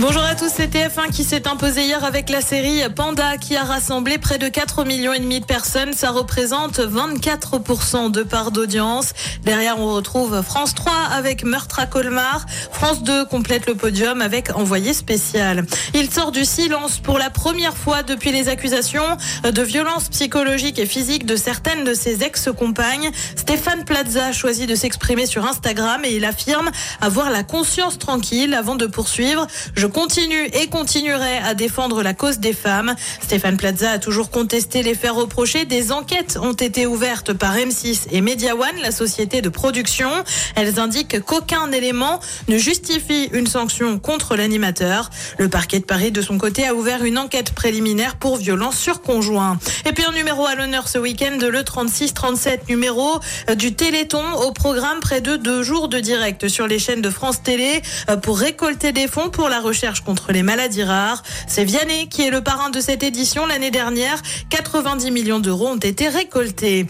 Bonjour à tous, c'est TF1 qui s'est imposé hier avec la série Panda qui a rassemblé près de 4 millions et demi de personnes. Ça représente 24% de part d'audience. Derrière, on retrouve France 3 avec Meurtre à Colmar. France 2 complète le podium avec Envoyé spécial. Il sort du silence pour la première fois depuis les accusations de violence psychologique et physique de certaines de ses ex-compagnes. Stéphane Plaza a choisi de s'exprimer sur Instagram et il affirme avoir la conscience tranquille avant de poursuivre. Continue et continuerai à défendre la cause des femmes. Stéphane Plaza a toujours contesté les faits reprochés. Des enquêtes ont été ouvertes par M6 et Media One, la société de production. Elles indiquent qu'aucun élément ne justifie une sanction contre l'animateur. Le parquet de Paris, de son côté, a ouvert une enquête préliminaire pour violence sur conjoint. Et puis un numéro à l'honneur ce week-end, le 36-37 numéro du Téléthon au programme près de deux jours de direct sur les chaînes de France Télé pour récolter des fonds pour la recherche contre les maladies rares. C'est Vianney qui est le parrain de cette édition. L'année dernière, 90 millions d'euros ont été récoltés.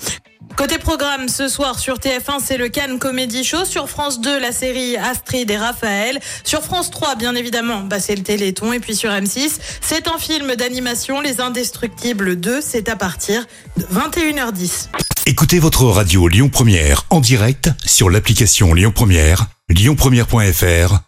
Côté programme, ce soir sur TF1, c'est le Cannes Comedy Show. Sur France 2, la série Astrid et Raphaël. Sur France 3, bien évidemment, bah, c'est le Téléthon. Et puis sur M6, c'est un film d'animation, Les Indestructibles 2. C'est à partir de 21h10. Écoutez votre radio Lyon Première en direct sur l'application Lyon Première, lyonpremière.fr